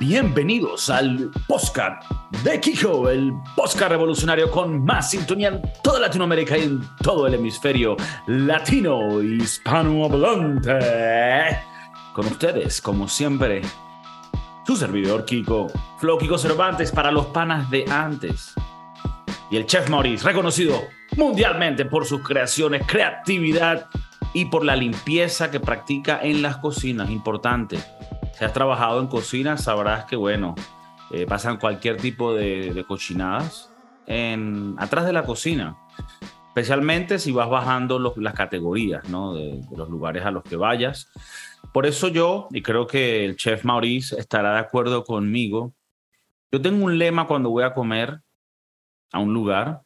Bienvenidos al podcast de Kiko, el podcast revolucionario con más sintonía en toda Latinoamérica y en todo el hemisferio latino hispanohablante. Con ustedes, como siempre, su servidor Kiko, Flow Kiko Cervantes para los panas de antes. Y el chef Maurice, reconocido mundialmente por sus creaciones, creatividad y por la limpieza que practica en las cocinas. Importante si has trabajado en cocina, sabrás que, bueno, eh, pasan cualquier tipo de, cochinadas en, atrás de la cocina. Especialmente si vas bajando las categorías, ¿no? De, los lugares a los que vayas. Por eso yo, y creo que el chef Maurice estará de acuerdo conmigo, yo tengo un lema cuando voy a comer a un lugar,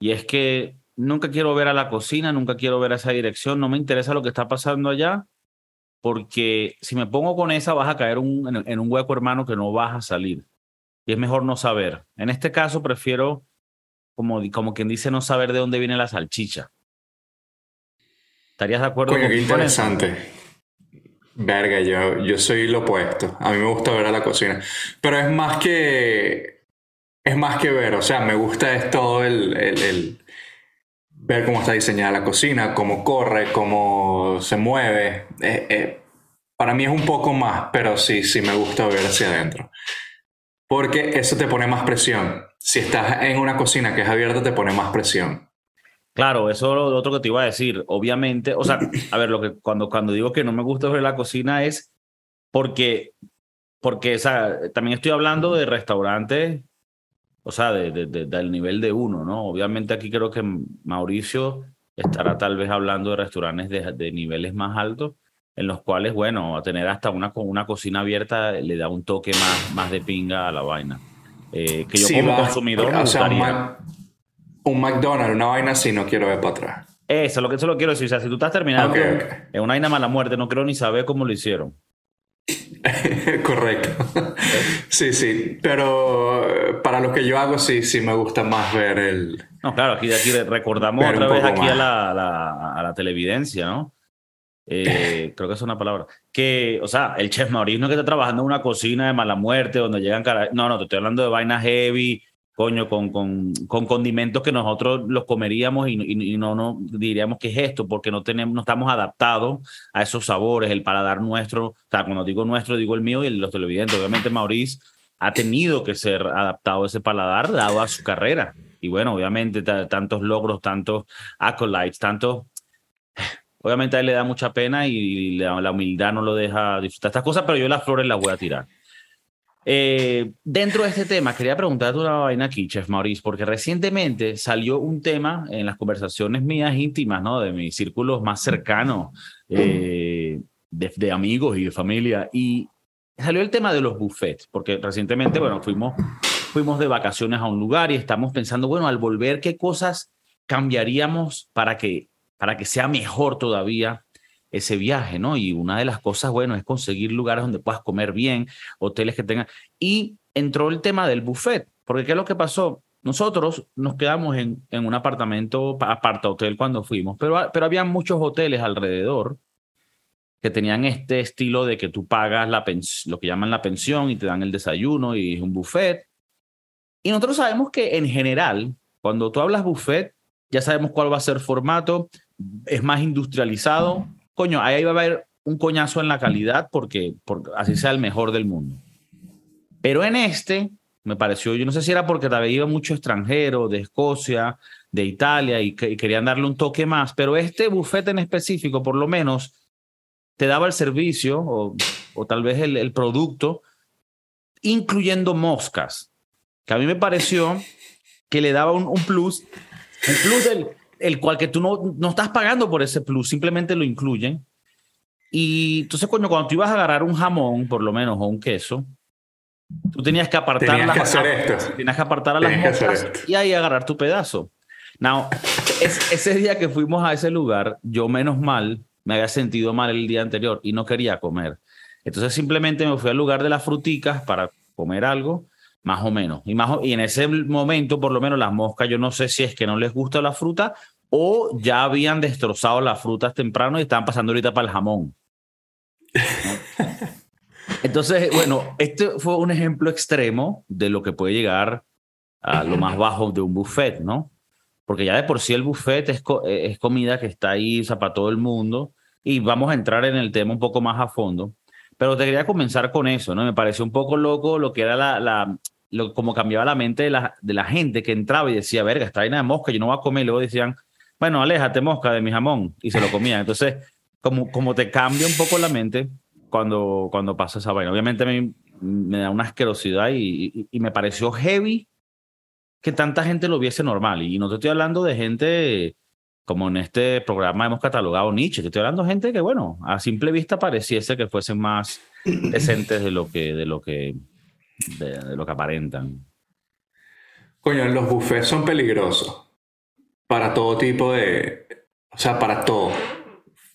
y es que nunca quiero ver a la cocina, nunca quiero ver a esa dirección, no me interesa lo que está pasando allá, porque si me pongo con esa vas a caer en, un hueco, hermano, que no vas a salir. Y es mejor no saber. En este caso prefiero, como, como quien dice, no saber de dónde viene la salchicha. ¿Estarías de acuerdo con qué interesante. Verga, yo, yo soy lo opuesto. A mí me gusta ver a la cocina. Pero es más que. Es más que ver. O sea, me gusta es todo el, el ver cómo está diseñada la cocina, cómo corre, cómo se mueve. Eh, eh, para mí es un poco más, pero sí, sí me gusta ver hacia adentro. Porque eso te pone más presión. Si estás en una cocina que es abierta, te pone más presión. Claro, eso es lo otro que te iba a decir. Obviamente, o sea, a ver, lo que cuando, cuando digo que no me gusta ver la cocina es porque, porque o sea, también estoy hablando de restaurantes o sea, de, del nivel de uno, ¿no? Obviamente aquí creo que Mauricio estará tal vez hablando de restaurantes de, niveles más altos, en los cuales, bueno, a tener hasta una, una cocina abierta le da un toque más, más de pinga a la vaina. Eh, que yo como consumidor me gustaría... un, McDonald's, una vaina así, no quiero ver para atrás. Eso, lo que eso lo quiero decir. O sea, si tú estás terminando en una vaina mala muerte, no creo ni saber cómo lo hicieron. Correcto. Sí, sí. Pero eh, para lo que yo hago, sí, sí me gusta más ver el. No, claro, aquí, aquí recordamos otra vez aquí a la, a la, televidencia, ¿no? Eh, creo que es una palabra. Que, o sea, el chef Mauricio que está trabajando en una cocina de mala muerte donde llegan cara. No, no, te estoy hablando de vainas heavy, coño, con, con, con condimentos que nosotros los comeríamos y, no, no diríamos que es esto, porque no, tenemos, no estamos adaptados a esos sabores, el paladar nuestro, o sea, cuando digo nuestro, digo el mío y los televidentes. Obviamente Maurice ha tenido que ser adaptado a ese paladar dado a su carrera. Y bueno, obviamente tantos logros, tantos acolytes, tantos... Obviamente a él le da mucha pena y la, la humildad no lo deja disfrutar estas cosas, pero yo las flores las voy a tirar. Eh, dentro de este tema, quería preguntarte una vaina aquí, Chef Maurice, porque recientemente salió un tema en las conversaciones mías íntimas, ¿no? De mis círculos más cercanos, eh, de, amigos y de familia, y salió el tema de los buffets, porque recientemente, bueno, fuimos, fuimos de vacaciones a un lugar y estamos pensando, bueno, al volver, ¿qué cosas cambiaríamos para que, para que sea mejor todavía ese viaje, ¿no? Y una de las cosas, bueno, es conseguir lugares donde puedas comer bien, hoteles que tengan. Y entró el tema del buffet, porque ¿qué es lo que pasó? Nosotros nos quedamos en, en un apartamento, aparta hotel cuando fuimos, pero, pero había muchos hoteles alrededor que tenían este estilo de que tú pagas la lo que llaman la pensión y te dan el desayuno y es un buffet. Y nosotros sabemos que en general, cuando tú hablas buffet, ya sabemos cuál va a ser formato, es más industrializado, coño, ahí va a haber un coñazo en la calidad porque, así sea el mejor del mundo. Pero en este, me pareció, yo no sé si era porque había iba mucho extranjero de Escocia, de Italia y, querían darle un toque más, pero este bufete en específico, por lo menos, te daba el servicio o, tal vez el, el, producto, incluyendo moscas, que a mí me pareció que le daba un, un plus, un plus del, el cual que tú no, no estás pagando por ese plus, simplemente lo incluyen. Y entonces, cuando, cuando tú ibas a agarrar un jamón, por lo menos, o un queso, tú tenías que apartar tenías las que Tenías que apartar a las moscas y ahí agarrar tu pedazo. Now, ese día que fuimos a ese lugar, yo menos mal me había sentido mal el día anterior y no quería comer. Entonces simplemente me fui al lugar de las fruticas para comer algo más o menos. Y, más, y en ese momento, por lo menos, las moscas, yo no sé si es que no les gusta la fruta o ya habían destrozado las frutas temprano y estaban pasando ahorita para el jamón. Entonces, bueno, este fue un ejemplo extremo de lo que puede llegar a lo más bajo de un buffet, ¿no? Porque ya de por sí el buffet es, es comida que está ahí para todo el mundo y vamos a entrar en el tema un poco más a fondo. Pero te quería comenzar con eso, ¿no? Me pareció un poco loco lo que era la, la como cambiaba la mente de la, de la gente que entraba y decía, verga, está llena de mosca, yo no voy a comer. Luego decían, bueno, aléjate mosca de mi jamón. Y se lo comían. Entonces, como, como te cambia un poco la mente cuando, cuando pasa esa vaina. Obviamente me, me da una asquerosidad y, y, me pareció heavy que tanta gente lo viese normal. Y no te estoy hablando de gente como en este programa hemos catalogado Nietzsche, te estoy hablando de gente que, bueno, a simple vista pareciese que fuesen más decentes de lo que, de lo que, de, lo que aparentan. Coño, los buffets son peligrosos para todo tipo de, o sea, para todo.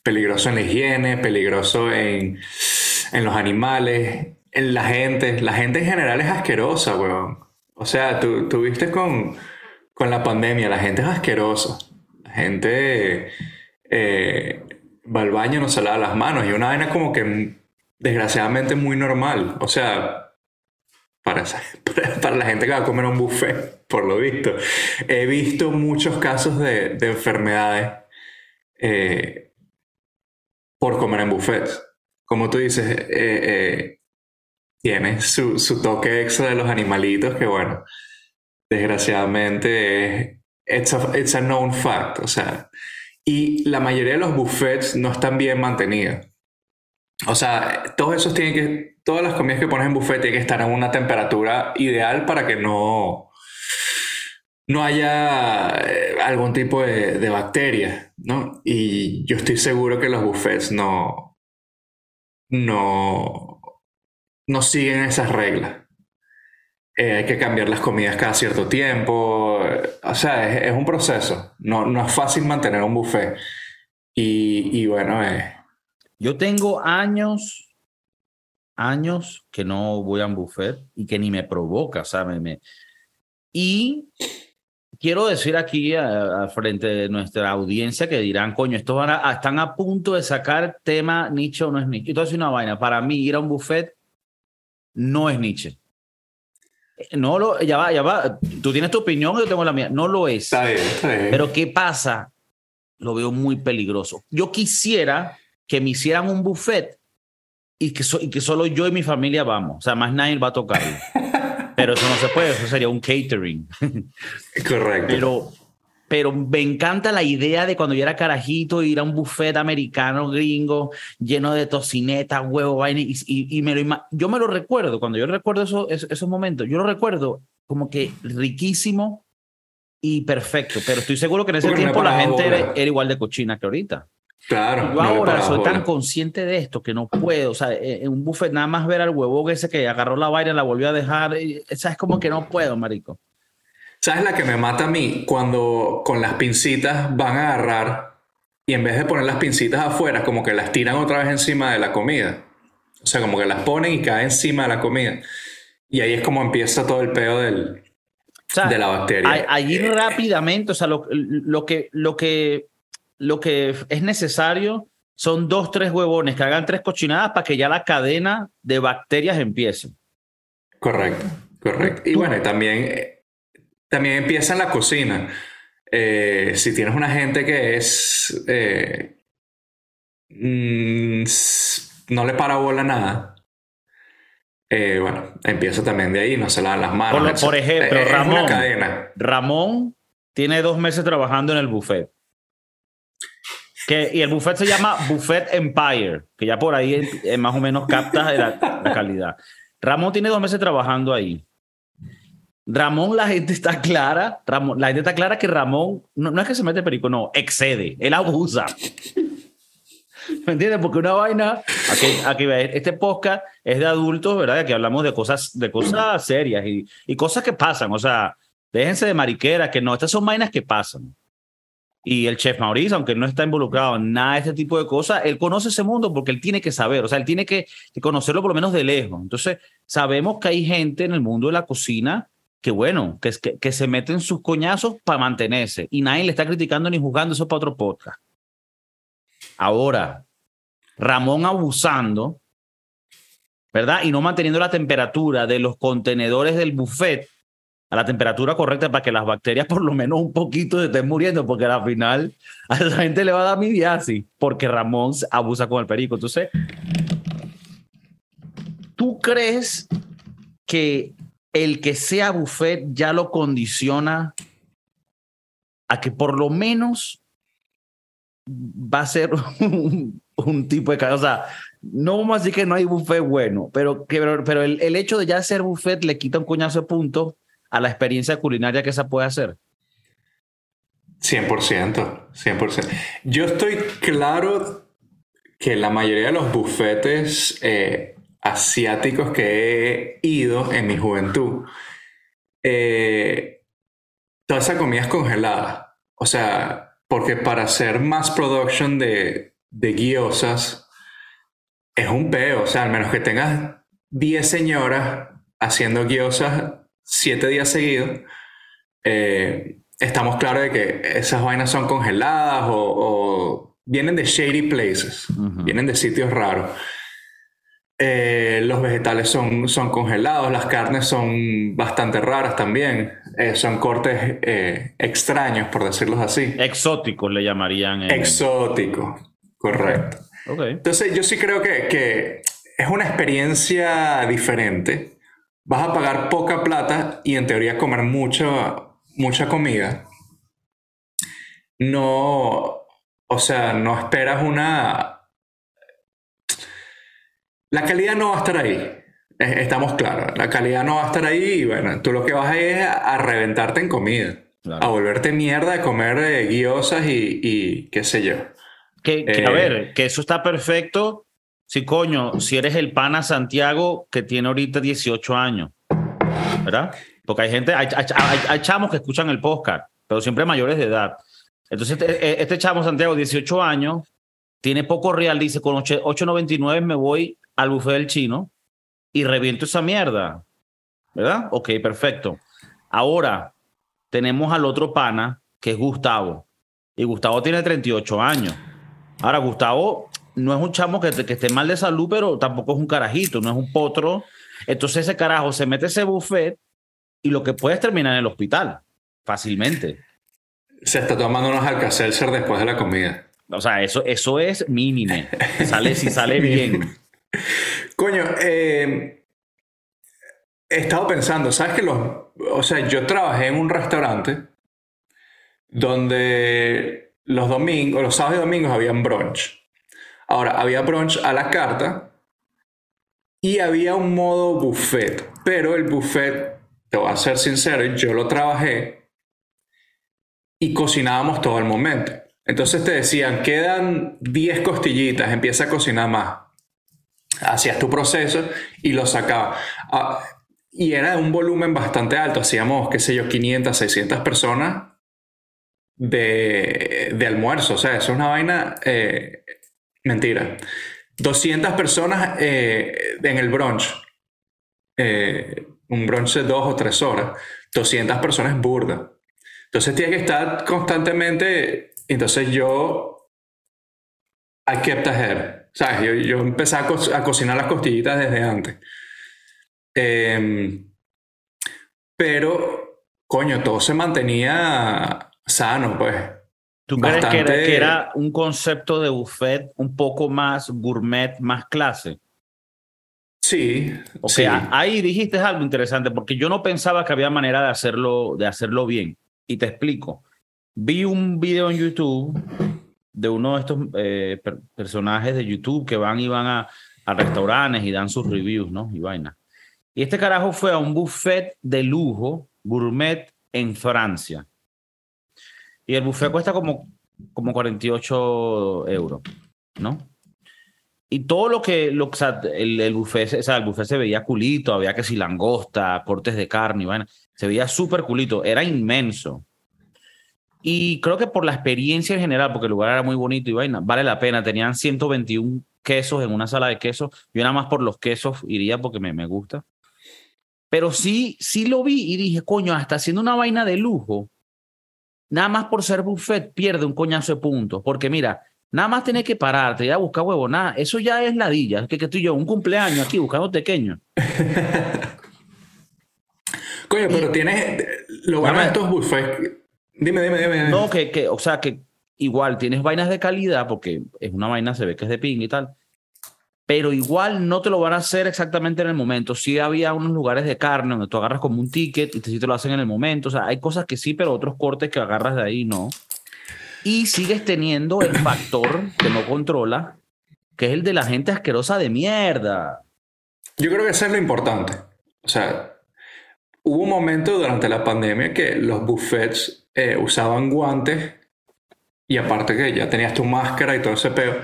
Peligroso en la higiene, peligroso en, en los animales, en la gente. La gente en general es asquerosa, weón. O sea, tú, tú viste con, con la pandemia, la gente es asquerosa gente eh, va al baño, no se lava las manos y una vaina como que desgraciadamente muy normal. O sea, para, para la gente que va a comer un buffet, por lo visto. He visto muchos casos de, enfermedades eh, por comer en buffets. Como tú dices, eh, eh, tiene su, su, toque extra de los animalitos que, bueno, desgraciadamente it's a, it's a known fact, o sea, y la mayoría de los buffets no están bien mantenidos. O sea, todos esos tienen que, todas las comidas que pones en buffet tienen que estar en una temperatura ideal para que no, no haya eh, algún tipo de, de bacteria, ¿no? Y yo estoy seguro que los buffets no, no, no siguen esas reglas. Eh, hay que cambiar las comidas cada cierto tiempo. O sea, es, un proceso. No, no, es fácil mantener un buffet. Y, y bueno, eh. Yo tengo años, años que no voy a un buffet y que ni me provoca, ¿sabes? Y quiero decir aquí al frente de nuestra audiencia que dirán, coño, estos van a, están a punto de sacar tema Nietzsche o no es Nietzsche. Entonces, una vaina. Para mí, ir a un buffet no es Nietzsche. No lo, ya va, ya va. Tú tienes tu opinión, yo tengo la mía. No lo es. Pero ¿qué pasa? Lo veo muy peligroso. Yo quisiera que me hicieran un buffet y que, y que solo yo y mi familia vamos. O sea, más nadie va a tocar. Pero eso no se puede, eso sería un catering. Correcto. Pero pero me encanta la idea de cuando yo era carajito ir a un buffet americano gringo lleno de tocineta, huevo, vaina, y, y, me lo, yo me lo recuerdo, cuando yo recuerdo eso, esos, momentos, yo lo recuerdo como que riquísimo y perfecto, pero estoy seguro que en ese tiempo la gente era, igual de cochina que ahorita. Claro. Yo ahora soy tan consciente de esto que no puedo, o sea, en un buffet nada más ver al huevo ese que agarró la vaina, la volvió a dejar, esa es como que no puedo, marico. ¿Sabes la que me mata a mí? Cuando con las pincitas van a agarrar y en vez de poner las pincitas afuera, como que las tiran otra vez encima de la comida. O sea, como que las ponen y caen encima de la comida. Y ahí es como empieza todo el pedo del, de la bacteria. Allí rápidamente, o sea, lo, lo, que, lo, que, lo que es necesario son dos, tres huevones que hagan tres cochinadas para que ya la cadena de bacterias empiece. Correcto, correcto. Y bueno, también también empieza en la cocina. Eh, si tienes una gente que es... Eh, mm, no le para bola nada. Eh, bueno, empieza también de ahí, no se lavan las manos. Por, ejemplo, Ramón, Ramón tiene dos meses trabajando en el buffet. Que, y el buffet se llama Buffet Empire, que ya por ahí más o menos capta la, la calidad. Ramón tiene dos meses trabajando ahí. Ramón, la gente está clara, Ramón, la gente está clara que Ramón no, es que se mete perico, no, excede, él abusa. ¿Me entiendes? Porque una vaina, aquí, aquí este podcast es de adultos, ¿verdad? Aquí hablamos de cosas, de cosas serias y, y cosas que pasan, o sea, déjense de mariquera, que no, estas son vainas que pasan. Y el chef Mauricio, aunque no está involucrado en nada de este tipo de cosas, él conoce ese mundo porque él tiene que saber, o sea, él tiene que, conocerlo por lo menos de lejos. Entonces, sabemos que hay gente en el mundo de la cocina que bueno, que, que, que se meten sus coñazos para mantenerse y nadie le está criticando ni juzgando eso para otro podcast. Ahora, Ramón abusando, ¿verdad? Y no manteniendo la temperatura de los contenedores del buffet a la temperatura correcta para que las bacterias por lo menos un poquito se estén muriendo, porque al final a esa gente le va a dar midiasis, porque Ramón abusa con el perico. Entonces, ¿tú crees que el que sea buffet ya lo condiciona a que por lo menos va a ser un, tipo de casa? O sea, no vamos a decir que no hay buffet bueno, pero, pero, el, el, hecho de ya ser buffet le quita un coñazo de puntos a la experiencia culinaria que esa puede hacer? 100%, 100%. Yo estoy claro que la mayoría de los bufetes eh, asiáticos que he ido en mi juventud, eh, toda esa comida es congelada. O sea, porque para hacer más production de, de guiosas es un peo. O sea, al menos que tengas 10 señoras haciendo guiosas siete días seguidos, eh, estamos claros de que esas vainas son congeladas o, vienen de shady places, vienen de sitios raros. Eh, los vegetales son, son congelados, las carnes son bastante raras también, eh, son cortes extraños, por decirlo así. Exóticos le llamarían. Exóticos, correcto. Entonces yo sí creo que, que es una experiencia diferente vas a pagar poca plata y en teoría comer mucho, mucha comida. No, o sea, no esperas una... La calidad no va a estar ahí. Estamos claros, la calidad no va a estar ahí y bueno, tú lo que vas a ir es a, reventarte en comida, a volverte mierda de comer eh, guiosas y, qué sé yo. Que, a eh, ver, que eso está perfecto Sí, coño, si eres el pana Santiago que tiene ahorita 18 años, ¿verdad? Porque hay gente, hay, chamos que escuchan el podcast, pero siempre mayores de edad. Entonces, este, este chamo Santiago, 18 años, tiene poco real, dice, con 8.99 me voy al buffet del chino y reviento esa mierda, ¿verdad? Ok, perfecto. Ahora, tenemos al otro pana, que es Gustavo, y Gustavo tiene 38 años. Ahora, Gustavo no es un chamo que, que esté mal de salud, pero tampoco es un carajito, no es un potro. Entonces ese carajo se mete ese buffet y lo que puede es terminar en el hospital, fácilmente. Se está tomando unos alcacelser después de la comida. O sea, eso, eso es mínimo. Sale, si sale bien. Coño, eh, he estado pensando, ¿sabes que los... O sea, yo trabajé en un restaurante donde los domingos, los sábados y domingos habían brunch. Ahora, había brunch a la carta y había un modo buffet, pero el buffet, te voy a ser sincero, yo lo trabajé y cocinábamos todo el momento. Entonces te decían, quedan 10 costillitas, empieza a cocinar más. Hacías tu proceso y lo sacabas. Ah, y era un volumen bastante alto, hacíamos, qué sé yo, 500, 600 personas de, de almuerzo. O sea, eso es una vaina eh, Mentira. 200 personas eh, en el brunch. Eh, un brunch de dos o tres horas. 200 personas burda. Entonces tiene que estar constantemente. Entonces yo. I kept ahead. ¿Sabes? Yo, yo empecé a, cocinar las costillitas desde antes. Em, pero, coño, todo se mantenía sano, pues. ¿Tú crees que era, un concepto de buffet un poco más gourmet, más clase? Sí. O sea, ahí dijiste algo interesante, porque yo no pensaba que había manera de hacerlo, de hacerlo bien. Y te explico. Vi un video en YouTube de uno de estos eh, personajes de YouTube que van y van a, a restaurantes y dan sus reviews, ¿no? Y vaina. Y este carajo fue a un buffet de lujo, gourmet, en Francia. Y el buffet cuesta como, como 48 euros, ¿no? Y todo lo que, lo, o sea, el, el, buffet, o sea, el buffet se veía culito, había que si langosta, cortes de carne, y vaina. Se veía súper culito, era inmenso. Y creo que por la experiencia en general, porque el lugar era muy bonito y vaina, vale la pena. Tenían 121 quesos en una sala de quesos. Yo nada más por los quesos iría porque me, me gusta. Pero sí, sí lo vi y dije, coño, hasta haciendo una vaina de lujo, nada más por ser buffet pierde un coñazo de puntos. Porque mira, Nada más tienes que pararte, ir a buscar huevo, nada. Eso ya es ladilla. Que, que tú y yo, un cumpleaños aquí buscando pequeño. Coño, pero tienes. Lo bueno de estos buffets. Dime, dime, dime. No, que, que, o sea, que igual tienes vainas de calidad, porque es una vaina, se ve que es de ping y tal. Pero igual no te lo van a hacer exactamente en el momento. Sí había unos lugares de carne donde tú agarras como un ticket y te, sí te lo hacen en el momento. O sea, hay cosas que sí, pero otros cortes que agarras de ahí no y sigues teniendo el factor que no controla, que es el de la gente asquerosa de mierda. Yo creo que eso es lo importante. O sea, hubo un momento durante la pandemia que los buffets eh, usaban guantes y aparte que ya tenías tu máscara y todo ese peo,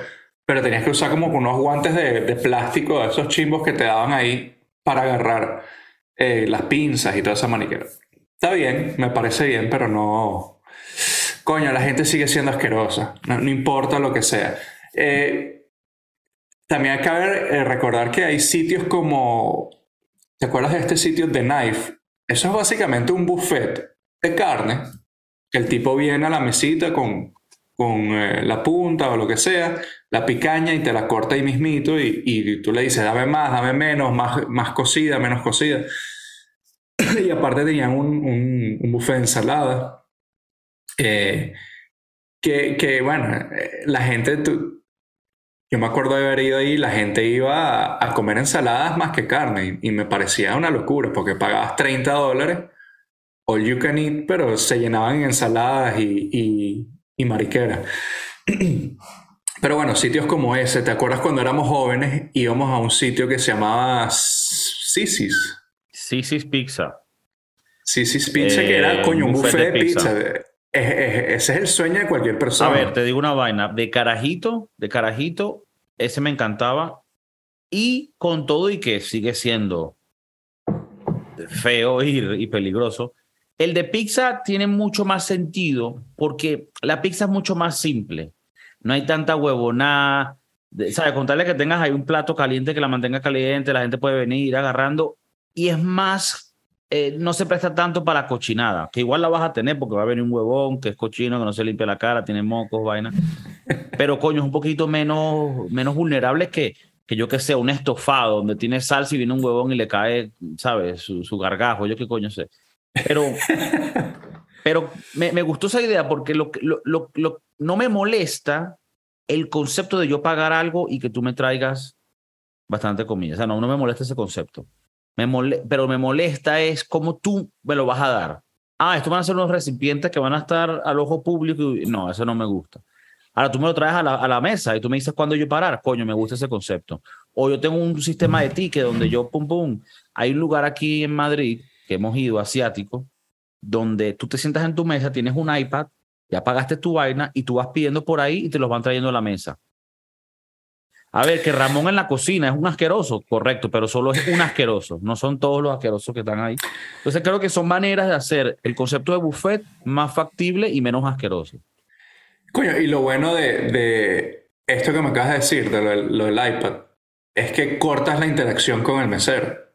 pero tenías que usar como unos guantes de, de plástico, de esos chimbos que te daban ahí para agarrar eh, las pinzas y toda esa maniquera. Está bien, me parece bien, pero no, coño, la gente sigue siendo asquerosa, no, importa lo que sea. Eh, también que eh, recordar que hay sitios como, ¿te acuerdas de este sitio The Knife? Eso es básicamente un buffet de carne, que el tipo viene a la mesita con, con eh, la punta o lo que sea, la picaña y te la corta ahí mismito y, y tú le dices, dame más, dame menos, más, más cocida, menos cocida. y aparte tenían un, un, un buffet de ensalada eh, que, que, bueno, eh, la gente, yo me acuerdo de haber ido ahí, la gente iba a, comer ensaladas más que carne y, me parecía una locura porque pagabas 30 dólares, all you can eat, pero se llenaban en ensaladas y, y, y mariquera. Pero bueno, sitios como ese, ¿te acuerdas cuando éramos jóvenes íbamos a un sitio que se llamaba Sisis? Sisis Pizza. Sisis Pizza, que era, coño, un buffet, de pizza ese es el sueño de cualquier persona. A ver, te digo una vaina. De carajito, de carajito, ese me encantaba. Y con todo y que sigue siendo feo y, peligroso, el de pizza tiene mucho más sentido porque la pizza es mucho más simple. No hay tanta huevonada. ¿Sabes? Contarle que tengas ahí un plato caliente que la mantenga caliente, la gente puede venir agarrando. Y es más eh, no se presta tanto para cochinada, que igual la vas a tener porque va a venir un huevón que es cochino, que no se limpia la cara, tiene mocos, vaina. Pero coño, es un poquito menos, menos vulnerable que, que yo que sé, un estofado donde tiene salsa y viene un huevón y le cae, ¿sabes? Su, su gargajo, yo qué coño sé. Pero, pero me, me, gustó esa idea porque lo, lo, lo, lo, no me molesta el concepto de yo pagar algo y que tú me traigas bastante comida. O sea, no, no me molesta ese concepto pero me molesta es cómo tú me lo vas a dar. Ah, esto van a ser unos recipientes que van a estar al ojo público. no, eso no me gusta. Ahora tú me lo traes a la, a la mesa y tú me dices cuándo yo parar. Coño, me gusta ese concepto. O yo tengo un sistema de ticket donde yo, pum, pum. Hay un lugar aquí en Madrid que hemos ido, asiático, donde tú te sientas en tu mesa, tienes un iPad, ya pagaste tu vaina y tú vas pidiendo por ahí y te los van trayendo a la mesa. A ver, que Ramón en la cocina es un asqueroso, correcto, pero solo es un asqueroso, no son todos los asquerosos que están ahí. Entonces creo que son maneras de hacer el concepto de buffet más factible y menos asqueroso. Coño, y lo bueno de, esto que me acabas de decir, de lo, del iPad, es que cortas la interacción con el mesero.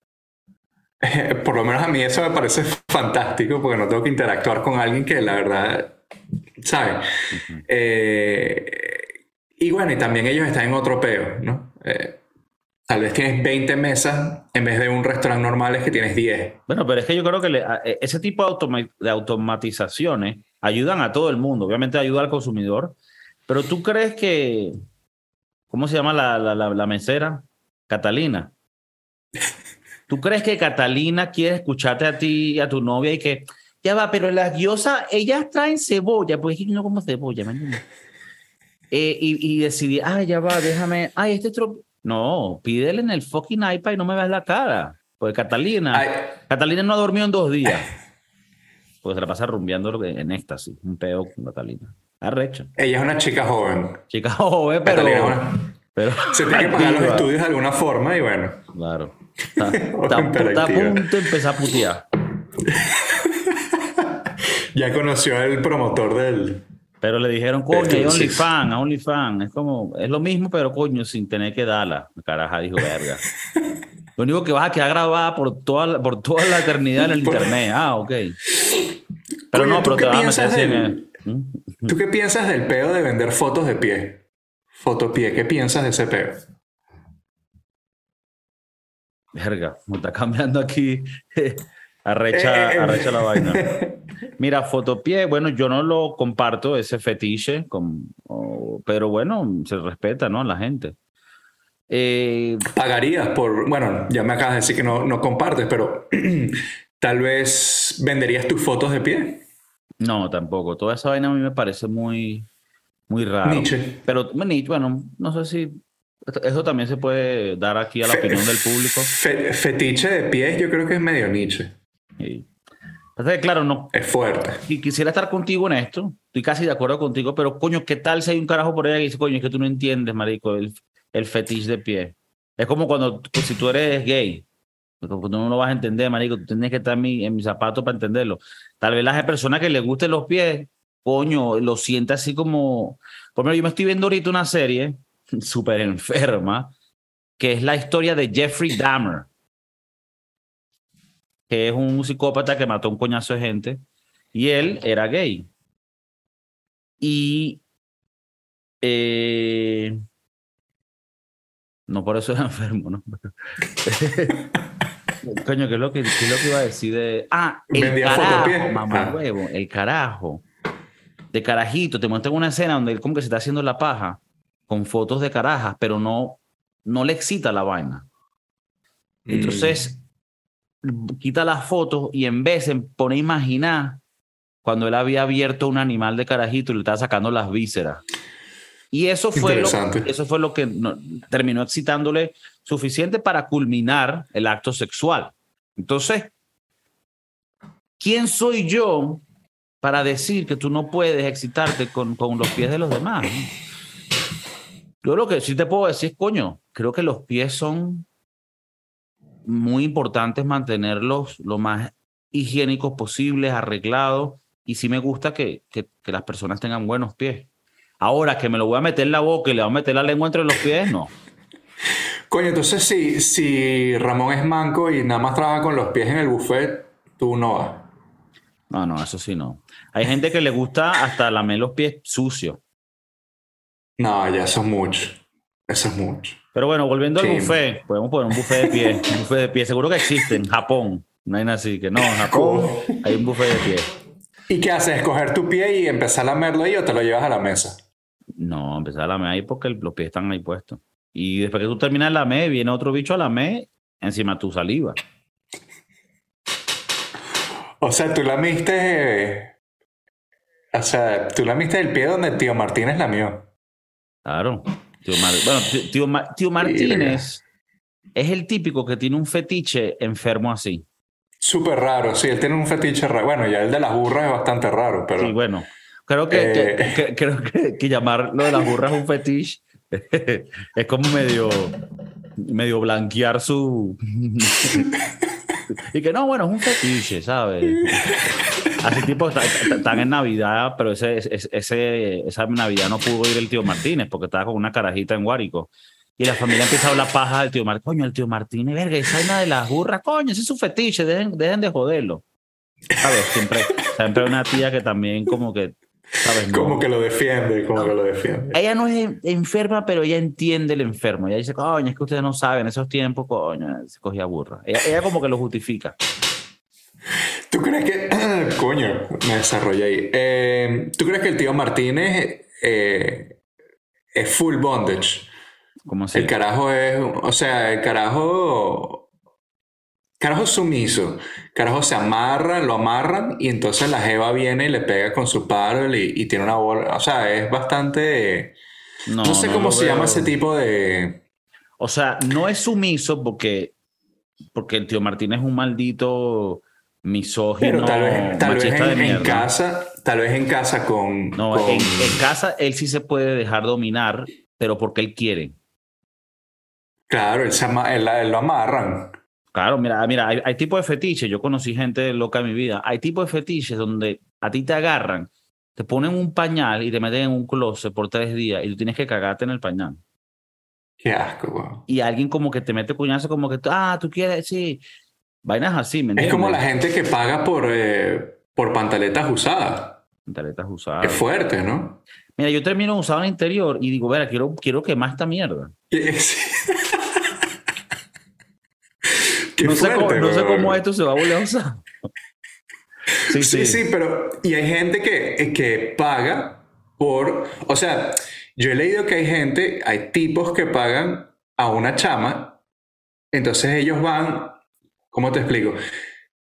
Por lo menos a mí eso me parece fantástico porque no tengo que interactuar con alguien que la verdad, ¿sabes? eh, y bueno, y también ellos están en otro peo, ¿no? Eh, tal vez tienes 20 mesas en vez de un restaurante normal es que tienes 10. Bueno, pero es que yo creo que e, ese tipo de, de, automatizaciones ayudan a todo el mundo. Obviamente ayuda al consumidor. Pero tú crees que, ¿cómo se llama la, la, la, mesera? Catalina. ¿Tú crees que Catalina quiere escucharte a ti y a tu novia y que, ya va, pero las guiosas, ellas traen cebolla, pues es que no como cebolla, ¿me entiendes? Eh, y, y, decidí, ah, ya va, déjame, ay, este otro... No, pídele en el fucking iPad y no me veas la cara. Porque Catalina, Catalina no ha dormido en dos días. Pues se la pasa rumbeando en éxtasis, un peo con Catalina. Arrecho. Ella es una chica joven. Chica joven, pero... pero se tiene que pagar los estudios de alguna forma y bueno. Claro. Está, está, a punto empezar a putear. ya conoció al promotor del, pero le dijeron, coño, hay OnlyFans, OnlyFans. Es como, es lo mismo, pero coño, sin tener que darla. Caraja, dijo, verga. Lo único que vas a quedar grabada por toda, por toda la eternidad en el internet. Ah, ok. Pero no, pero te vas a meter ¿Mm? ¿Tú qué piensas del pedo de vender fotos de pie? Fotopié, ¿qué piensas de ese peo? Verga, me está cambiando aquí. arrecha, eh, arrecha la vaina. Mira, fotopié, bueno, yo no lo comparto, ese fetiche, con, pero bueno, se respeta, ¿no? La gente. Eh, ¿Pagarías por, bueno, ya me acabas de decir que no, no compartes, pero tal vez venderías tus fotos de pie? No, tampoco. Toda esa vaina a mí me parece muy, muy raro. Nietzsche. Pero bueno, no sé si eso también se puede dar aquí a la opinión del público. fetiche de pies, yo creo que es medio Nietzsche. Sí. claro, no. Es fuerte. Y quisiera estar contigo en esto. Estoy casi de acuerdo contigo, pero coño, ¿qué tal si hay un carajo por ahí que dice, coño, es que tú no entiendes, marico, el, el fetiche de pie? Es como cuando, pues, si tú eres gay, pues, tú no lo vas a entender, marico, tú tienes que estar en mi, en zapato para entenderlo. Tal vez las personas que les gusten los pies, coño, lo sienta así como... Por ejemplo, yo me estoy viendo ahorita una serie súper enferma, que es la historia de Jeffrey Dahmer, que es un psicópata que mató un coñazo de gente, y él era gay. Y eh, no por eso era enfermo, ¿no? Coño, ¿qué es, lo que, es lo que iba a decir de... Ah, el carajo, mamá ah. huevo, el carajo. De carajito, te muestran una escena donde él como que se está haciendo la paja con fotos de carajas, pero no, no le excita la vaina. Entonces, quita las fotos y en vez de poner a imaginar cuando él había abierto un animal de carajito y le estaba sacando las vísceras. Y eso fue, lo, eso fue lo que terminó excitándole suficiente para culminar el acto sexual. Entonces, ¿quién soy yo para decir que tú no puedes excitarte con, con los pies de los demás? Yo lo que sí te puedo decir es, coño, creo que los pies son muy importantes mantenerlos lo más higiénicos posibles, arreglados, y sí me gusta que, que, las personas tengan buenos pies. Ahora que me lo voy a meter en la boca y le voy a meter la lengua entre los pies, no. Coño, entonces si, si Ramón es manco y nada más trabaja con los pies en el buffet, tú no vas. No, no, eso sí no. Hay gente que le gusta hasta lamer los pies sucios. No, ya eso es mucho. Eso es mucho. Pero bueno, volviendo al buffet, podemos poner un buffet de pie. Un buffet de pie, seguro que existe en Japón. No hay nada así que no, en Japón hay un buffet de pie. ¿Y qué haces? ¿Escoger tu pie y empezar a lamerlo ahí o te lo llevas a la mesa? No, empezar a lamer ahí porque los pies están ahí puestos. Y después que tú terminas la lamer, viene otro bicho a lamer encima de tu saliva. O sea, tú lamiste. O sea, tú lamiste el pie donde el tío Martínez lamió. Claro. Tío bueno, tío, Martínez es el típico que tiene un fetiche enfermo así. Súper raro, sí, él tiene un fetiche raro. Bueno, ya el de las burras es bastante raro, pero. Sí, bueno. Creo que, eh. creo que, llamar lo de las burras un fetiche es como medio, medio blanquear su. y que no, bueno, es un fetiche, ¿sabes? Así tipo, están en Navidad, pero ese, ese, esa Navidad no pudo ir el tío Martínez porque estaba con una carajita en Guárico. Y la familia empieza a hablar paja del tío Martínez. Coño, el tío Martínez, verga, esa vaina de las burras, coño, ese es su fetiche, dejen, dejen de joderlo. ¿Sabes? Siempre, siempre una tía que también como que ¿sabes? Como que lo defiende, como que lo defiende. Ella no es enferma, pero ella entiende el enfermo. Ella dice, coño, es que ustedes no saben, en esos tiempos, coño, se cogía burra. Ella, ella como que lo justifica. ¿Tú crees que... Coño, me desarrollé ahí. Eh, ¿Tú crees que el tío Martínez eh, es full bondage? ¿Cómo se El carajo es... O sea, el carajo... Carajo sumiso. Carajo se amarra, lo amarran y entonces la jeva viene y le pega con su paro y, tiene una bola. O sea, es bastante... No, sé cómo se llama ese tipo de... O sea, no es sumiso porque, porque el tío Martínez es un maldito misógino, tal vez, tal vez en, casa, tal vez en casa con... No, En, casa él sí se puede dejar dominar, pero porque él quiere. Claro, él, se él, lo amarran. Claro, mira, mira, hay, hay tipos de fetiches, yo conocí gente loca en mi vida, hay tipos de fetiches donde a ti te agarran, te ponen un pañal y te meten en un closet por tres días y tú tienes que cagarte en el pañal. Qué asco, Y alguien como que te mete cuñazo como que, ah, tú quieres, sí, Vainas así, ¿me Es como la gente que paga por, eh, por pantaletas usadas. Pantaletas usadas. Es fuerte, ¿no? Mira, yo termino usado en el interior y digo, verá, quiero, quiero quemar esta mierda. no, sé cómo, no sé cómo esto se va a volver a usar. Sí, sí, sí, pero y hay gente que, que paga por, o sea, yo he leído que hay gente, hay tipos que pagan a una chama, entonces ellos van, ¿cómo te explico?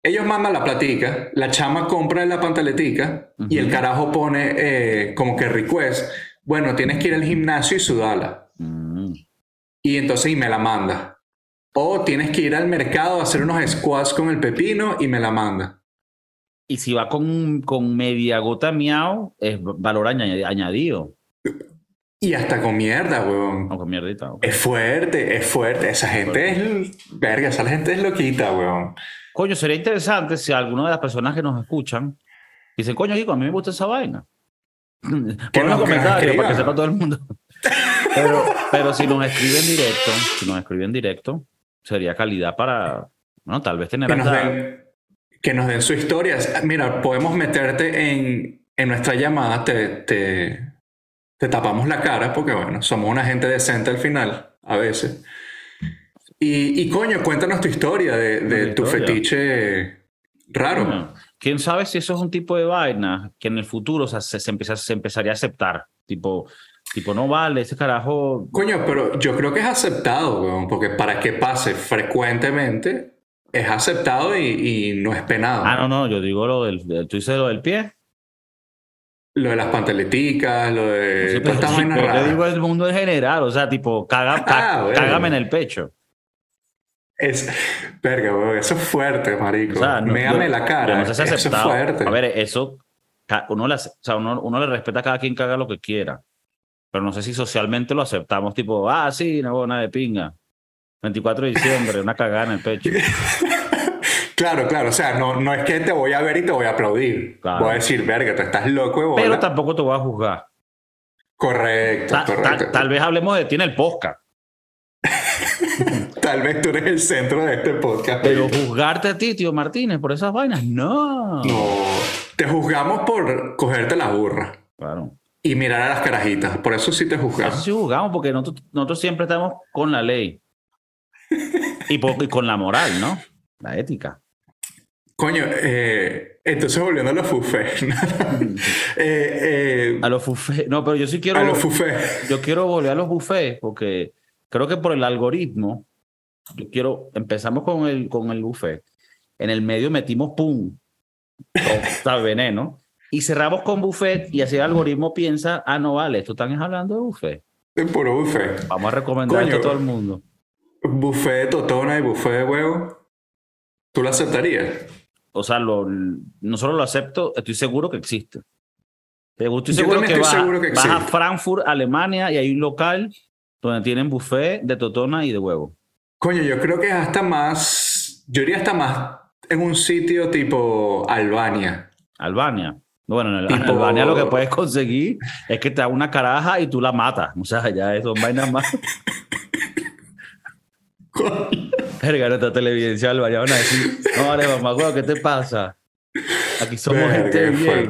Ellos mandan la platica, la chama compra la pantaletica y el carajo pone eh, como que request, bueno, tienes que ir al gimnasio y sudarla. Mm. Y entonces y me la manda. O tienes que ir al mercado a hacer unos squats con el pepino y me la manda. Y si va con, con media gota miau, es valor añadido. Y hasta con mierda, weón. con mierdita. Es fuerte, es fuerte. Esa gente es. Verga, esa gente es loquita, weón. Coño, sería interesante si alguna de las personas que nos escuchan dicen, coño, Kiko, a mí me gusta esa vaina. Pon los comentarios para que sepa todo el mundo. pero, pero si nos escriben directo, si nos escriben directo, sería calidad para, bueno, tal vez tener que nos den su historia. Mira, podemos meterte en, en nuestra llamada, te, te, te, tapamos la cara porque, bueno, somos una gente decente al final, a veces. Y, y coño, cuéntanos tu historia de, de tu fetiche raro. Quién sabe si eso es un tipo de vaina que en el futuro se, se, se empezaría a aceptar. Tipo, tipo, no vale, ese carajo. Coño, pero yo creo que es aceptado, weón, porque para que pase frecuentemente es aceptado y, no es penado. Ah, no, no, yo digo lo del, tú dices lo del pie. Lo de las pantaleticas, lo de... Sí, pero, te digo el mundo en general, o sea, tipo, caga, ah, cágame en el pecho. Es, verga, eso es fuerte, marico. O sea, Méame la cara. eso es fuerte. A ver, eso, uno le, o sea, uno, uno le respeta a cada quien que haga lo que quiera. Pero no sé si socialmente lo aceptamos, tipo, ah, sí, no, nada de pinga. 24 de diciembre, una cagada en el pecho. Claro, claro, o sea, no, no es que te voy a ver y te voy a aplaudir. Voy a decir, verga, tú estás loco. Pero tampoco te voy a juzgar. Correcto, correcto. Tal, vez hablemos de ti en el podcast. tal vez tú eres el centro de este podcast. Pero juzgarte a ti, tío Martínez, por esas vainas, no. No, te juzgamos por cogerte la burra. Claro. Y mirar a las carajitas. Por eso sí te juzgamos. Eso sí juzgamos, porque nosotros, nosotros siempre estamos con la ley. y, con la moral, ¿no? La ética. Coño, eh, entonces volviendo a los fufés. Eh, eh, a los fufés. No, pero yo sí quiero. A los fufés. Yo quiero volver a los bufés porque creo que por el algoritmo, yo quiero. Empezamos con el, con el buffet. En el medio metimos pum. Está veneno. Y cerramos con buffet y así el algoritmo piensa, ah, no vale, esto están hablando de buffet. De puro buffet. Vamos a recomendar esto a todo el mundo. Buffet de totona y buffet de huevo. ¿Tú lo aceptarías? O sea, lo, no solo lo acepto, estoy seguro que existe. Estoy seguro, que, vas, seguro que a Frankfurt, Alemania, y hay un local donde tienen buffet de totona y de huevo. Coño, yo creo que es hasta más, yo iría hasta más en un sitio tipo Albania. Albania. Bueno, en, Albania lo que puedes conseguir es que te haga una caraja y tú la matas. O sea, ya son vainas más. Verga, nuestra televidencia vaya van a decir, no, vale, mamá, ¿qué te pasa? Aquí somos gente bien.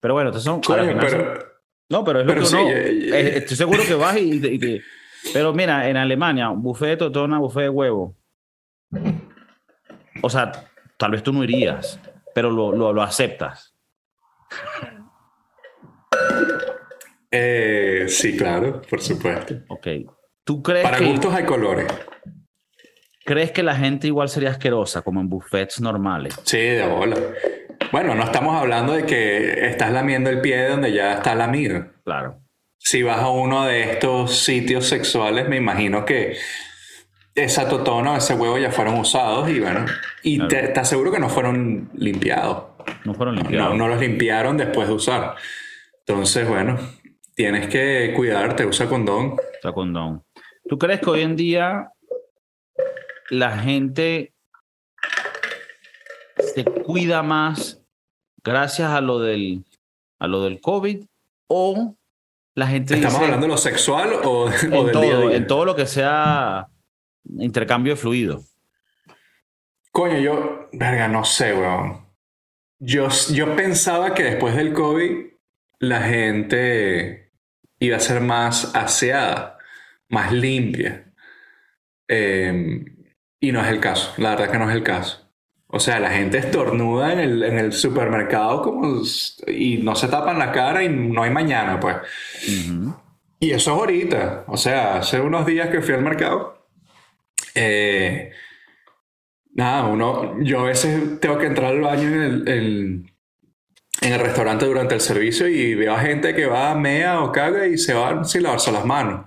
Pero bueno, estos son... no, pero es lo que no. estoy seguro que vas y, Pero mira, en Alemania, buffet de totona, buffet de huevo. O sea, tal vez tú no irías, pero lo, lo, lo aceptas. Eh, sí, claro, por supuesto. Ok. ¿Tú crees Para gustos hay colores. ¿Crees que la gente igual sería asquerosa como en buffets normales? Sí, de bola. Bueno, no estamos hablando de que estás lamiendo el pie donde ya está lamido. Claro. Si vas a uno de estos sitios sexuales, me imagino que esa totona o ese huevo ya fueron usados y bueno, y te, aseguro que no fueron limpiados. No fueron limpiados. No, no los limpiaron después de usar. Entonces, bueno, tienes que cuidarte, usa condón. Usa condón. ¿Tú crees que hoy en día la gente se cuida más gracias a lo del, a lo del COVID o la gente... ¿Estamos hablando de lo sexual o, en del todo, En todo lo que sea intercambio de fluido. Coño, yo, verga, no sé, weón. yo, yo pensaba que después del COVID la gente iba a ser más aseada, más limpia. Em, y no es el caso, la verdad que no es el caso. O sea, la gente estornuda en el, en el supermercado como, y no se tapan la cara y no hay mañana, pues. Y eso es ahorita. O sea, hace unos días que fui al mercado. Eh, nada, uno, yo a veces tengo que entrar al baño en el, en el restaurante durante el servicio y veo a gente que va, mea o caga y se va sin lavarse las manos.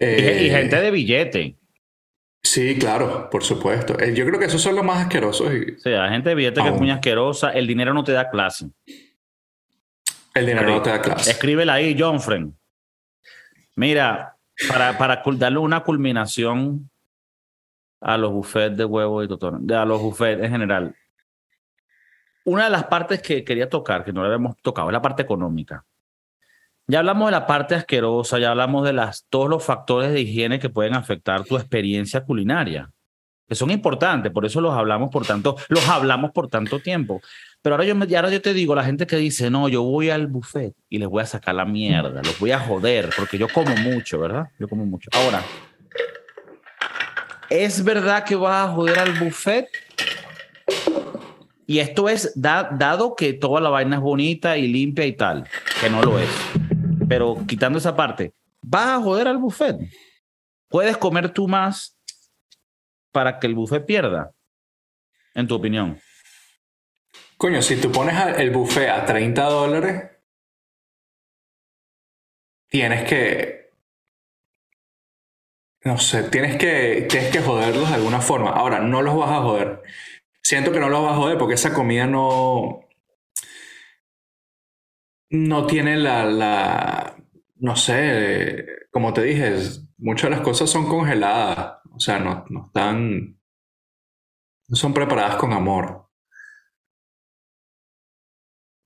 y eh, gente de billete. Sí, claro, por supuesto. Eh, yo creo que esos son los más asquerosos. Sí, hay gente billete que es muy asquerosa. El dinero no te da clase. El dinero no te da clase. Escríbela ahí, John Friend. Mira, para, para darle una culminación a los buffets de huevo y doctor, a los buffets en general. Una de las partes que quería tocar, que no le habíamos tocado, es la parte económica. Ya hablamos de la parte asquerosa, ya hablamos de las, todos los factores de higiene que pueden afectar tu experiencia culinaria, que son importantes, por eso los hablamos por tanto, los hablamos por tanto tiempo. Pero ahora yo, ahora yo te digo, la gente que dice, no, yo voy al buffet y les voy a sacar la mierda, los voy a joder, porque yo como mucho, ¿verdad? Yo como mucho. Ahora, ¿es verdad que vas a joder al buffet? Y esto es dado que toda la vaina es bonita y limpia y tal, que no lo es. Pero quitando esa parte, vas a joder al buffet. Puedes comer tú más para que el buffet pierda, en tu opinión. Coño, si tú pones el buffet a 30 dólares, tienes que. No sé, tienes que, tienes que joderlos de alguna forma. Ahora, no los vas a joder. Siento que no los vas a joder porque esa comida no. No tiene la. la no sé, como te dije, muchas de las cosas son congeladas. O sea, no, no están. No son preparadas con amor.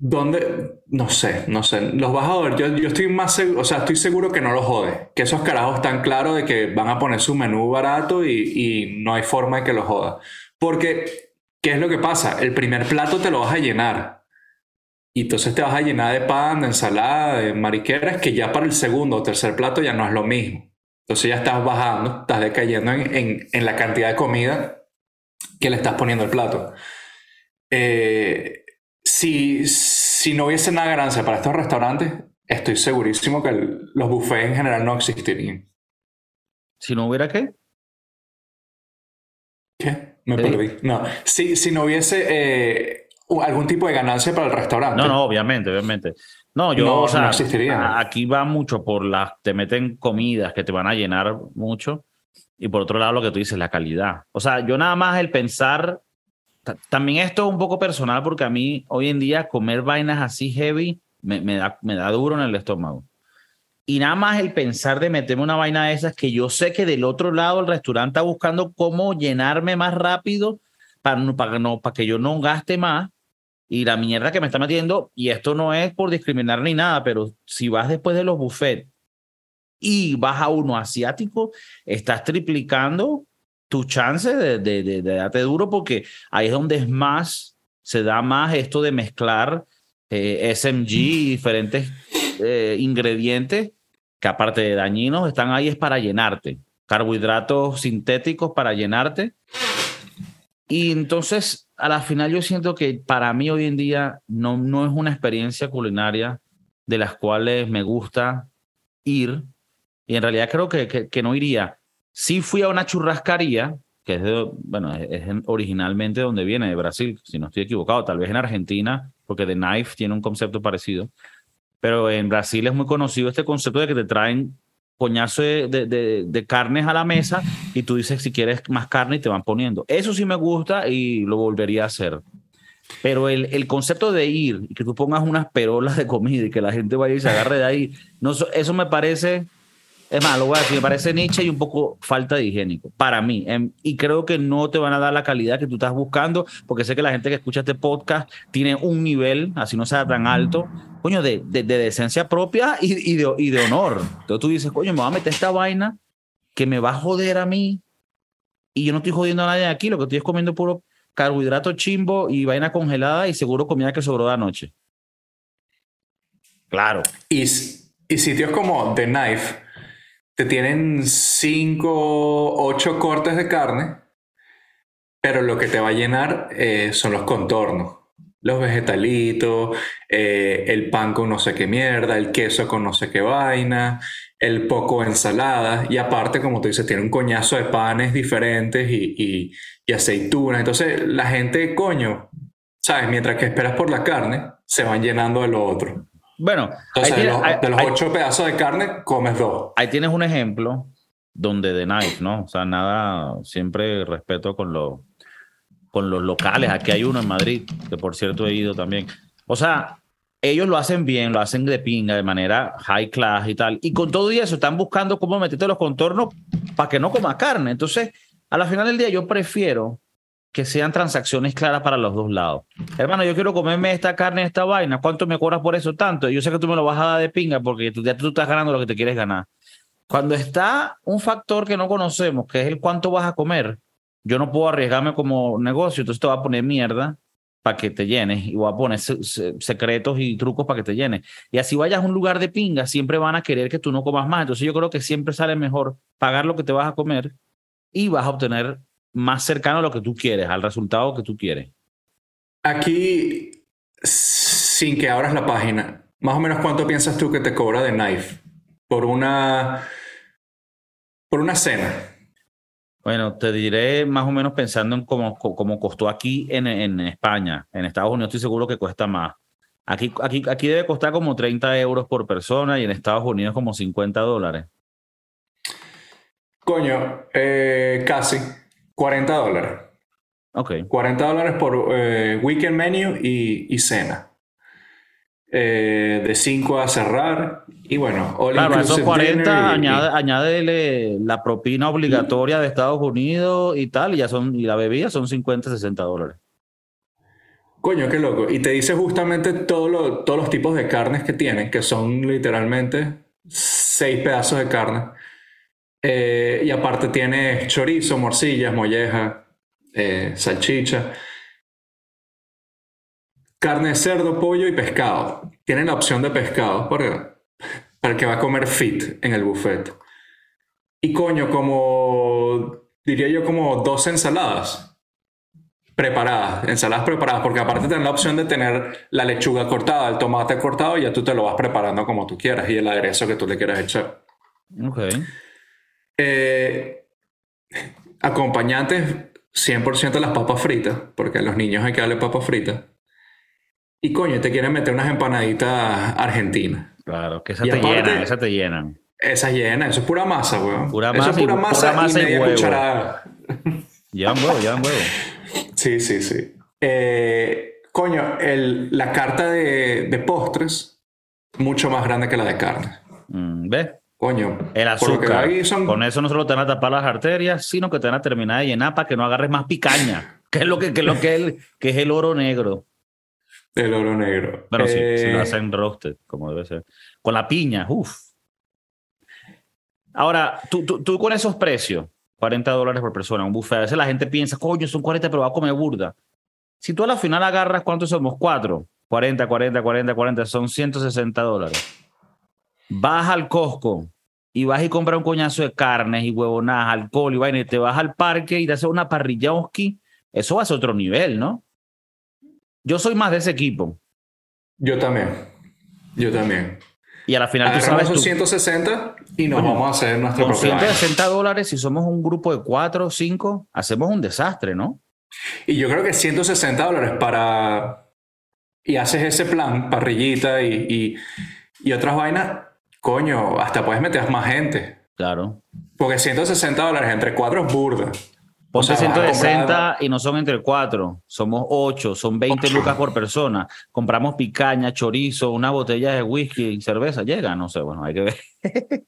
¿Dónde? No sé, no sé. Los vas a ver. Yo, yo estoy más seguro, o sea, estoy seguro que no los jode. Que esos carajos están claros de que van a poner su menú barato y, y no hay forma de que los joda. Porque, ¿qué es lo que pasa? El primer plato te lo vas a llenar. Y entonces te vas a llenar de pan, de ensalada, de mariqueras, que ya para el segundo o tercer plato ya no es lo mismo. Entonces ya estás bajando, estás decayendo en, en, en la cantidad de comida que le estás poniendo al plato. Eh, si, si no hubiese nada ganancia para estos restaurantes, estoy segurísimo que los buffets en general no existirían. ¿Si no hubiera qué? ¿Qué? Me perdí. No. Si, si no hubiese eh, algún tipo de ganancia para el restaurante. No, no, obviamente, obviamente. No, yo, no, o sea, existiría. aquí va mucho por las, te meten comidas que te van a llenar mucho. Y por otro lado, lo que tú dices, la calidad. O sea, yo nada más el pensar también esto es un poco personal porque a mí hoy en día comer vainas así heavy me, me, da, me da duro en el estómago. Y nada más el pensar de meterme una vaina de esas que yo sé que del otro lado el restaurante está buscando cómo llenarme más rápido para, para, no, para que yo no gaste más. Y la mierda que me está metiendo, y esto no es por discriminar ni nada, pero si vas después de los buffets y vas a uno asiático, estás triplicando tu chance de, de, de, darte duro porque ahí es donde es más, se da más esto de mezclar eh, SMG y diferentes eh, ingredientes que aparte de dañinos están ahí es para llenarte, carbohidratos sintéticos para llenarte. Y entonces, a la final yo siento que para mí hoy en día no, no es una experiencia culinaria de las cuales me gusta ir. Y en realidad creo que, que, no iría Sí fui a una churrascaría, que es, bueno, es originalmente donde viene, de Brasil, si no estoy equivocado, tal vez en Argentina, porque The Knife tiene un concepto parecido. Pero en Brasil es muy conocido este concepto de que te traen coñazo de, de, de, carnes a la mesa y tú dices si quieres más carne y te van poniendo. Eso sí me gusta y lo volvería a hacer. Pero el, el concepto de ir y que tú pongas unas perolas de comida y que la gente vaya y se agarre de ahí, no, eso me parece es más, lo voy a decir, me parece niche y un poco falta de higiénico, para mí. Em, y creo que no te van a dar la calidad que tú estás buscando, porque sé que la gente que escucha este podcast tiene un nivel, así no sea tan alto, coño, de, de, decencia propia y, y, de, y de honor. Entonces tú dices, coño, me voy a meter esta vaina que me va a joder a mí y yo no estoy jodiendo a nadie aquí, lo que estoy es comiendo puro carbohidrato chimbo y vaina congelada y seguro comida que sobró de anoche. Claro. Y, y sitios como The Knife te tienen 5, 8 cortes de carne, pero lo que te va a llenar eh, son los contornos. Los vegetalitos, eh, el pan con no sé qué mierda, el queso con no sé qué vaina, el poco ensalada. Y aparte, como tú dices, tiene un coñazo de panes diferentes y, y, y aceitunas. Entonces, la gente, coño, ¿sabes? Mientras que esperas por la carne, se van llenando de lo otro. Bueno, de, los, ocho pedazos de carne, comes dos. Ahí tienes un ejemplo donde de Knife, ¿no? O sea, nada, siempre respeto con, lo, con los locales. Aquí hay uno en Madrid, que por cierto he ido también. O sea, ellos lo hacen bien, lo hacen de pinga, de manera high class y tal. Y con todo eso están buscando cómo meterte los contornos para que no comas carne. Entonces, a la final del día, yo prefiero que sean transacciones claras para los dos lados. Hermano, yo quiero comerme esta carne, esta vaina, ¿cuánto me cobras por eso? Tanto. Yo sé que tú me lo vas a dar de pinga porque tú, ya tú estás ganando lo que te quieres ganar. Cuando está un factor que no conocemos, que es el cuánto vas a comer, yo no puedo arriesgarme como negocio, entonces te voy a poner mierda para que te llenes y voy a poner secretos y trucos para que te llenes. Y así vayas a un lugar de pinga, siempre van a querer que tú no comas más. Entonces yo creo que siempre sale mejor pagar lo que te vas a comer y vas a obtener más cercano a lo que tú quieres, al resultado que tú quieres. Aquí, sin que abras la página, más o menos cuánto piensas tú que te cobra de Knife por una, por una cena. Bueno, te diré más o menos pensando en cómo, cómo costó aquí en, en, España. En Estados Unidos estoy seguro que cuesta más. Aquí, aquí, aquí debe costar como 30 euros por persona y en Estados Unidos como 50 dólares. Coño, eh, casi. 40 dólares. Ok. 40 dólares por eh, weekend menu y, cena. Eh, de 5 a cerrar. Y bueno, claro, esos 40 añade, añádele la propina obligatoria de Estados Unidos y tal, y ya son, y la bebida son 50, 60 dólares. Coño, qué loco. Y te dice justamente todos los tipos de carnes que tienen, que son literalmente 6 pedazos de carne. Eh, y aparte tiene chorizo, morcillas, molleja, eh, salchicha, carne cerdo, pollo y pescado. Tienen la opción de pescado para, el que va a comer fit en el buffet. Y coño, como diría yo, como dos ensaladas preparadas, ensaladas preparadas, porque aparte tienen la opción de tener la lechuga cortada, el tomate cortado, y ya tú te lo vas preparando como tú quieras y el aderezo que tú le quieras echar. Ok. Eh, acompañantes, 100% las papas fritas, porque a los niños hay que darle papas fritas. Y coño, te quieren meter unas empanaditas argentinas. Claro, que esas te llenan, esas te llenan. Esas llenan, eso es pura masa, weón. Pura masa, eso es pura masa, y, media cucharada. Llevan huevo, llevan huevo. Sí, sí, sí. Eh, coño, el, la carta de, de, postres, mucho más grande que la de carne. Mm, ¿Ves? Coño, el azúcar. Con eso no solo te van a tapar las arterias, sino que te van a terminar de llenar para que no agarres más picaña, que es lo que, que, lo que, el, que es el oro negro. El oro negro. Pero sí, si lo eh, hacen roasted, como debe ser. Con la piña, uff. Ahora, tú, tú, tú, con esos precios, 40 dólares por persona, un buffet, a veces la gente piensa, coño, son 40, pero va a comer burda. Si tú a la final agarras, ¿cuántos somos? Cuatro. 40, 40, 40, 40, son 160 dólares vas al Costco y vas y compras un coñazo de carnes y huevonadas, alcohol y vaina, y te vas al parque y te haces una parrilla oski, eso va a otro nivel, ¿no? Yo soy más de ese equipo. Yo también. Yo también. Y a la final tú sabes. 160 y nos vamos a hacer nuestro Con 160 dólares, si somos un grupo de 4 o 5, hacemos un desastre, ¿no? Y yo creo que 160 dólares para. Y haces ese plan, parrillita y, y, y otras vainas, coño, hasta puedes meter más gente. Claro. Porque 160 dólares entre cuatro es burda. Ponte 160 y no son entre cuatro, somos ocho, son 20 lucas por persona. Compramos picaña, chorizo, una botella de whisky y cerveza. Llega, no sé, bueno, hay que ver.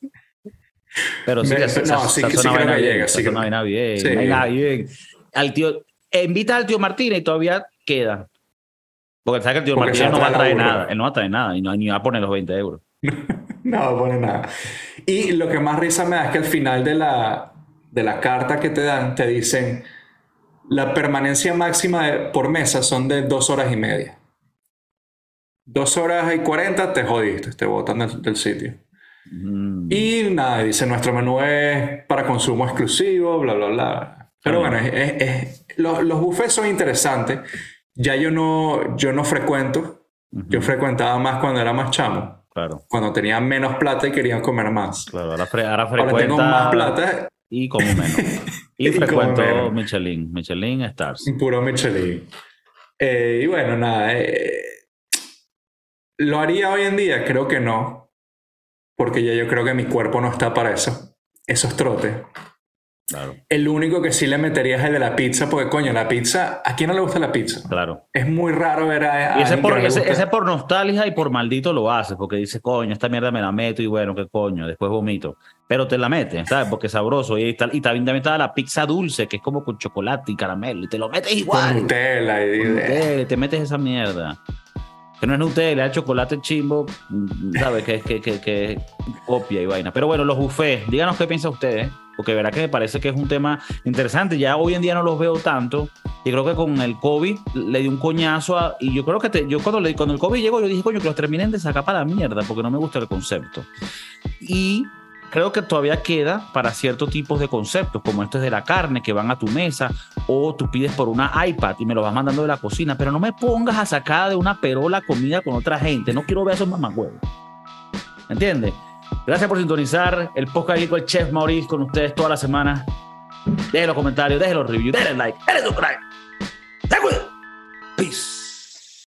Pero sí, no, sí, vaina bien. Sí. bien. Al tío, invita al tío Martínez y todavía queda. Porque sabe que el tío Martínez no va a traer nada. Él no va a traer nada y no, ni va a poner los 20 euros. no pone nada. Y lo que más risa me da es que al final de la, de la carta que te dan, te dicen, la permanencia máxima por mesa son de dos horas y media. Dos horas y cuarenta te jodiste, te botan del, sitio. Mm. Y nada, dice, nuestro menú es para consumo exclusivo, bla, bla, bla. Pero bueno, es, los, los buffets son interesantes. Ya yo no, yo no frecuento. Yo frecuentaba más cuando era más chamo. Claro. Cuando tenía menos plata y quería comer más. Claro, ahora, ahora tengo más plata. Y como menos. Y, frecuento Michelin, Michelin Stars. Puro Michelin. Eh, y bueno, nada. Eh, ¿Lo haría hoy en día? Creo que no. Porque ya yo creo que mi cuerpo no está para eso. Esos trotes. El único que sí le metería es el de la pizza, porque coño, la pizza, ¿a quién no le gusta la pizza? Claro. Es muy raro ver a. y ese, por, ese, por nostalgia y por maldito lo hace, porque dice, coño, esta mierda me la meto y bueno, qué coño, después vomito. Pero te la metes, ¿sabes? Porque es sabroso. Y, tal, y también, también está la pizza dulce, que es como con chocolate y caramelo, y te lo metes igual. Con Nutella y. te metes esa mierda que no es Nutella, es chocolate chimbo, ¿sabes? Que, que, que, que copia y vaina. Pero bueno, los buffets, díganos qué piensa ustedes, ¿eh? Porque verá que me parece que es un tema interesante. Ya hoy en día no los veo tanto, y creo que con el COVID le di un coñazo a, y yo creo que te, yo cuando, le, cuando el COVID llegó, yo dije, coño, que los terminen de sacar para la mierda, porque no me gusta el concepto. Y creo que todavía queda para ciertos tipos de conceptos, como estos de la carne, que van a tu mesa, o tú pides por una iPad y me lo vas mandando de la cocina, pero no me pongas a sacar de una perola comida con otra gente. No quiero ver esos mamagüevos. ¿Entiendes? Gracias por sintonizar el podcast el Chef Maurice con ustedes toda la semana. Dejen los comentarios, dejen los reviews, denle like, denle subscribe. Peace.